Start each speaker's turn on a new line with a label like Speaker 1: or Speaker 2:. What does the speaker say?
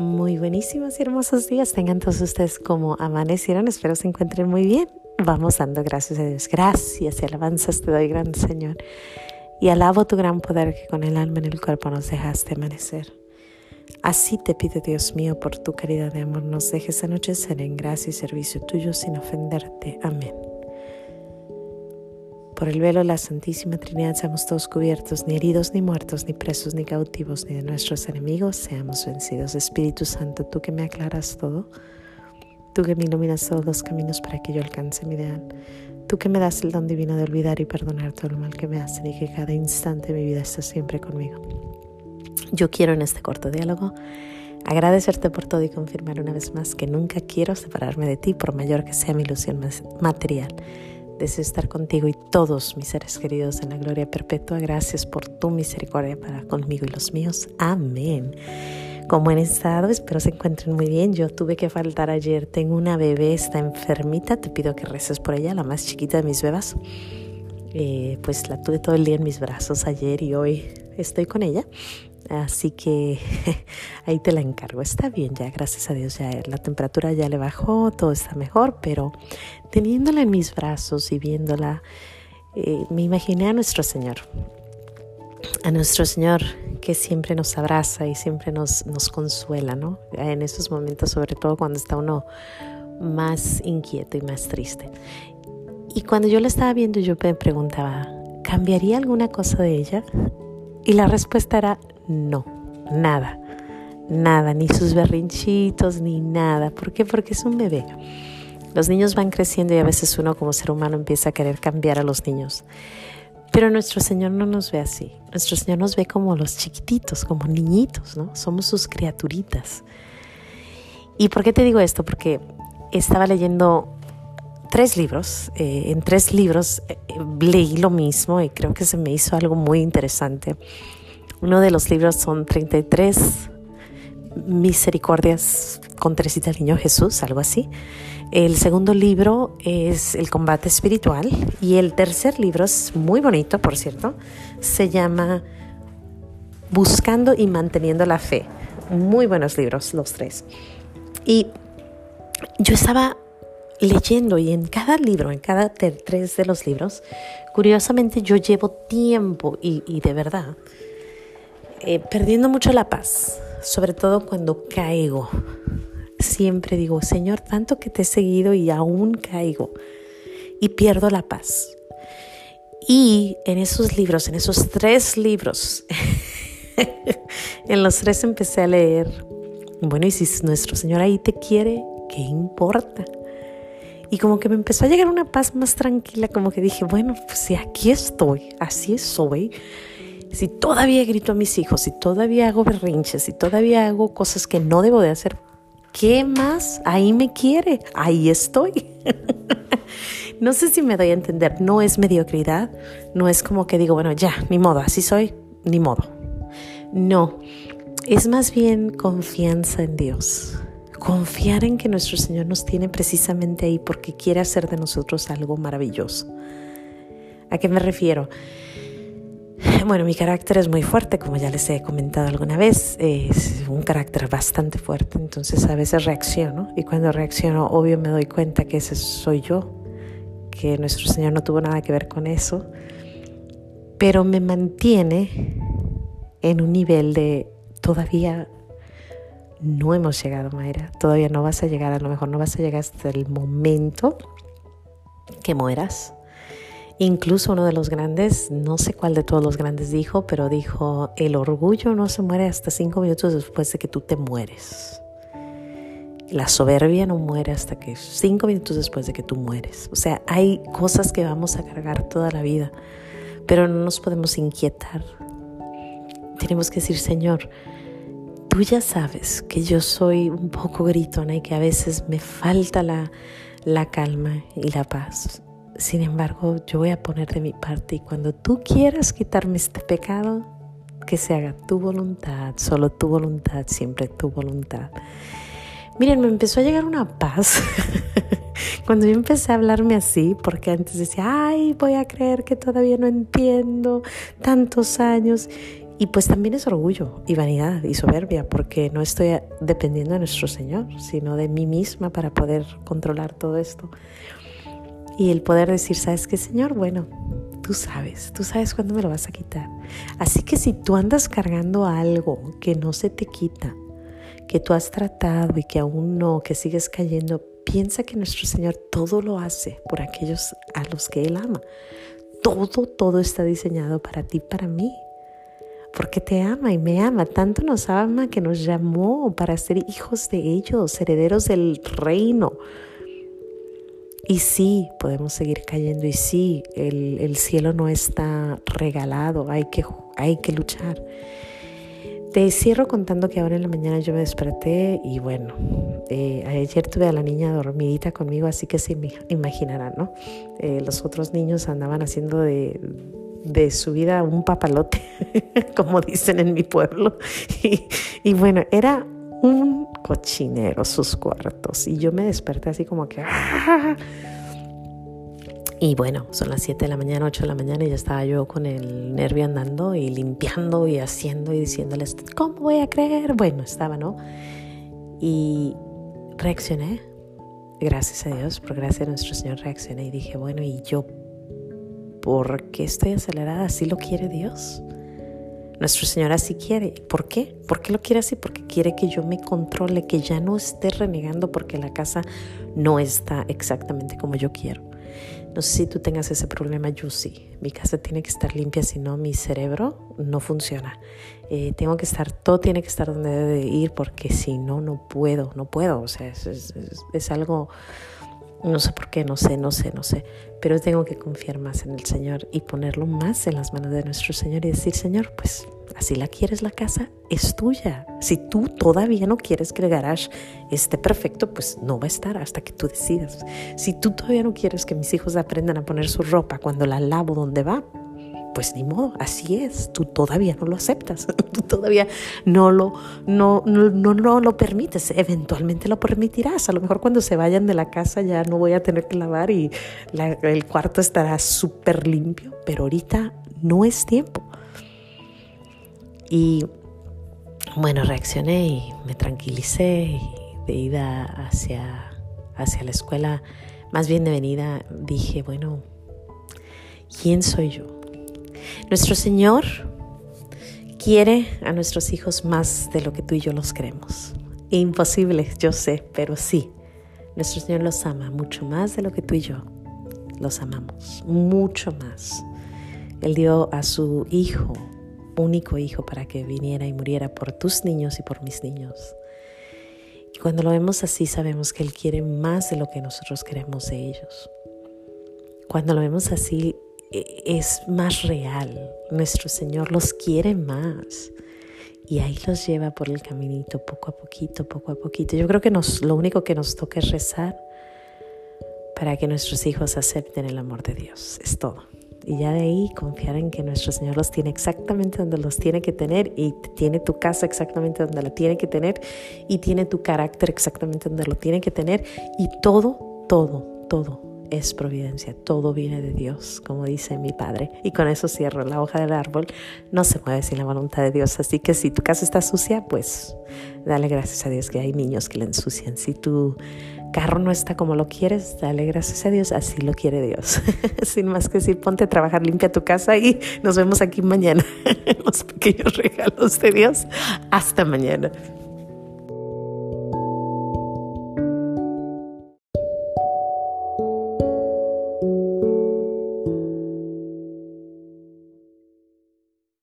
Speaker 1: Muy buenísimos y hermosos días tengan todos ustedes como amanecieron. Espero se encuentren muy bien. Vamos dando gracias a Dios. Gracias y alabanzas te doy, gran Señor. Y alabo tu gran poder que con el alma en el cuerpo nos dejaste amanecer. Así te pido, Dios mío, por tu caridad de amor, nos dejes anochecer en gracia y servicio tuyo sin ofenderte. Amén. Por el velo de la Santísima Trinidad seamos todos cubiertos, ni heridos, ni muertos, ni presos, ni cautivos, ni de nuestros enemigos seamos vencidos. Espíritu Santo, tú que me aclaras todo, tú que me iluminas todos los caminos para que yo alcance mi ideal, tú que me das el don divino de olvidar y perdonar todo el mal que me hacen y que cada instante de mi vida está siempre conmigo. Yo quiero en este corto diálogo agradecerte por todo y confirmar una vez más que nunca quiero separarme de ti por mayor que sea mi ilusión material Deseo estar contigo y todos mis seres queridos en la gloria perpetua. Gracias por tu misericordia para conmigo y los míos. Amén. Como han estado, espero se encuentren muy bien. Yo tuve que faltar ayer. Tengo una bebé, está enfermita. Te pido que reces por ella, la más chiquita de mis bebas. Eh, pues la tuve todo el día en mis brazos ayer y hoy estoy con ella. Así que ahí te la encargo. Está bien ya, gracias a Dios. Ya la temperatura ya le bajó, todo está mejor, pero teniéndola en mis brazos y viéndola, eh, me imaginé a nuestro Señor. A nuestro Señor que siempre nos abraza y siempre nos, nos consuela, ¿no? En esos momentos, sobre todo cuando está uno más inquieto y más triste. Y cuando yo la estaba viendo, yo me preguntaba, ¿cambiaría alguna cosa de ella? Y la respuesta era no, nada, nada, ni sus berrinchitos, ni nada. ¿Por qué? Porque es un bebé. Los niños van creciendo y a veces uno como ser humano empieza a querer cambiar a los niños. Pero nuestro Señor no nos ve así. Nuestro Señor nos ve como los chiquititos, como niñitos, ¿no? Somos sus criaturitas. ¿Y por qué te digo esto? Porque estaba leyendo tres libros. Eh, en tres libros eh, leí lo mismo y creo que se me hizo algo muy interesante. Uno de los libros son 33 misericordias con Teresita del Niño Jesús, algo así. El segundo libro es El combate espiritual y el tercer libro es muy bonito, por cierto, se llama Buscando y manteniendo la fe. Muy buenos libros los tres. Y yo estaba leyendo y en cada libro, en cada tres de los libros, curiosamente yo llevo tiempo y, y de verdad eh, perdiendo mucho la paz, sobre todo cuando caigo. Siempre digo, Señor, tanto que te he seguido y aún caigo y pierdo la paz. Y en esos libros, en esos tres libros, en los tres empecé a leer, bueno, y si nuestro Señor ahí te quiere, ¿qué importa? Y como que me empezó a llegar una paz más tranquila, como que dije, bueno, pues aquí estoy, así soy, si todavía grito a mis hijos, si todavía hago berrinches, si todavía hago cosas que no debo de hacer, ¿qué más? Ahí me quiere, ahí estoy. no sé si me doy a entender, no es mediocridad, no es como que digo, bueno, ya, ni modo, así soy, ni modo. No, es más bien confianza en Dios. Confiar en que nuestro Señor nos tiene precisamente ahí porque quiere hacer de nosotros algo maravilloso. ¿A qué me refiero? Bueno, mi carácter es muy fuerte, como ya les he comentado alguna vez, es un carácter bastante fuerte, entonces a veces reacciono y cuando reacciono obvio me doy cuenta que ese soy yo, que nuestro Señor no tuvo nada que ver con eso, pero me mantiene en un nivel de todavía no hemos llegado, Mayra, todavía no vas a llegar, a lo mejor no vas a llegar hasta el momento que mueras Incluso uno de los grandes, no sé cuál de todos los grandes dijo, pero dijo, el orgullo no se muere hasta cinco minutos después de que tú te mueres. La soberbia no muere hasta que cinco minutos después de que tú mueres. O sea, hay cosas que vamos a cargar toda la vida, pero no nos podemos inquietar. Tenemos que decir, Señor, tú ya sabes que yo soy un poco gritona y que a veces me falta la, la calma y la paz. Sin embargo, yo voy a poner de mi parte y cuando tú quieras quitarme este pecado, que se haga tu voluntad, solo tu voluntad, siempre tu voluntad. Miren, me empezó a llegar una paz cuando yo empecé a hablarme así, porque antes decía, ay, voy a creer que todavía no entiendo tantos años. Y pues también es orgullo y vanidad y soberbia, porque no estoy dependiendo de nuestro Señor, sino de mí misma para poder controlar todo esto. Y el poder decir, ¿sabes qué, Señor? Bueno, tú sabes, tú sabes cuándo me lo vas a quitar. Así que si tú andas cargando algo que no se te quita, que tú has tratado y que aún no, que sigues cayendo, piensa que nuestro Señor todo lo hace por aquellos a los que Él ama. Todo, todo está diseñado para ti, para mí porque te ama y me ama. Tanto nos ama que nos llamó para ser hijos de ellos, herederos del reino. Y sí, podemos seguir cayendo y sí, el, cielo no está regalado, hay que, hay que luchar. Te cierro contando que ahora en la mañana yo me desperté y bueno, eh, ayer tuve a la niña dormidita conmigo, así que se imaginarán, ¿no? Eh, los otros niños andaban haciendo de, de su vida un papalote, como dicen en mi pueblo. Y, bueno, era un cochinero sus cuartos. Y yo me desperté así como que... Y bueno, son las 7 de la mañana, 8 de la mañana y ya estaba yo con el nervio andando y limpiando y haciendo y diciéndoles, ¿cómo voy a creer? Bueno, estaba, ¿no? Y reaccioné, gracias a Dios, por gracia de nuestro Señor reaccioné y dije, bueno, ¿y yo ¿Por qué estoy acelerada? Así lo quiere Dios. Nuestro Señor así quiere. ¿Por qué? ¿Por qué lo quiere así? Porque quiere que yo me controle, que ya no esté renegando porque la casa no está exactamente como yo quiero. No sé si tú tengas ese problema, yo sí. Mi casa tiene que estar limpia, si no mi cerebro no funciona. Eh, tengo que estar, todo tiene que estar donde debe ir porque si no, no puedo, no puedo. O sea, es algo no sé por qué, no sé, no sé, no sé. Pero tengo que confiar más en el Señor y ponerlo más en las manos de nuestro Señor y decir, Señor, pues así la quieres la casa, es tuya. Si tú todavía no quieres que el garage esté perfecto, pues no va a estar hasta que tú decidas. Si tú todavía no quieres que mis hijos aprendan a poner su ropa cuando la lavo donde va, pues ni modo, así es, tú todavía no lo aceptas, tú todavía no lo, no, no, no, lo permites, eventualmente lo permitirás, a lo mejor cuando se vayan de la casa ya no voy a tener que lavar y el cuarto estará súper limpio, pero ahorita no es tiempo. Y bueno, reaccioné y me tranquilicé y de ida hacia, hacia la escuela, más bien de venida, dije, bueno, ¿quién soy yo? Nuestro Señor quiere a nuestros hijos más de lo que tú y yo los queremos. Imposible, yo sé, pero sí. Nuestro Señor los ama mucho más de lo que tú y yo los amamos, mucho más. Él dio a su hijo, único hijo, para que viniera y muriera por tus niños y por mis niños. Y cuando lo vemos así, sabemos que Él quiere más de lo que nosotros queremos de ellos. Cuando lo vemos así, es más real. Nuestro Señor los quiere más. Y ahí los lleva por el caminito, poco a poquito, poco a poquito. Yo creo que nos, lo único que nos toca es rezar para que nuestros hijos acepten el amor de Dios. Es todo. Y ya de ahí confiar en que nuestro Señor los tiene exactamente donde los tiene que tener y tiene tu casa exactamente donde la tiene que tener y tiene tu carácter exactamente donde lo tiene que tener y todo, todo, todo es providencia, todo viene de Dios, como dice mi padre. Y con eso cierro, la hoja del árbol no se mueve sin la voluntad de Dios. Así que si tu casa está sucia, pues dale gracias a Dios que hay niños que la ensucian. Si tu carro no está como lo quieres, dale gracias a Dios, así lo quiere Dios. sin más que decir, ponte a trabajar, limpia tu casa y nos vemos aquí mañana. Los pequeños regalos de Dios. Hasta mañana.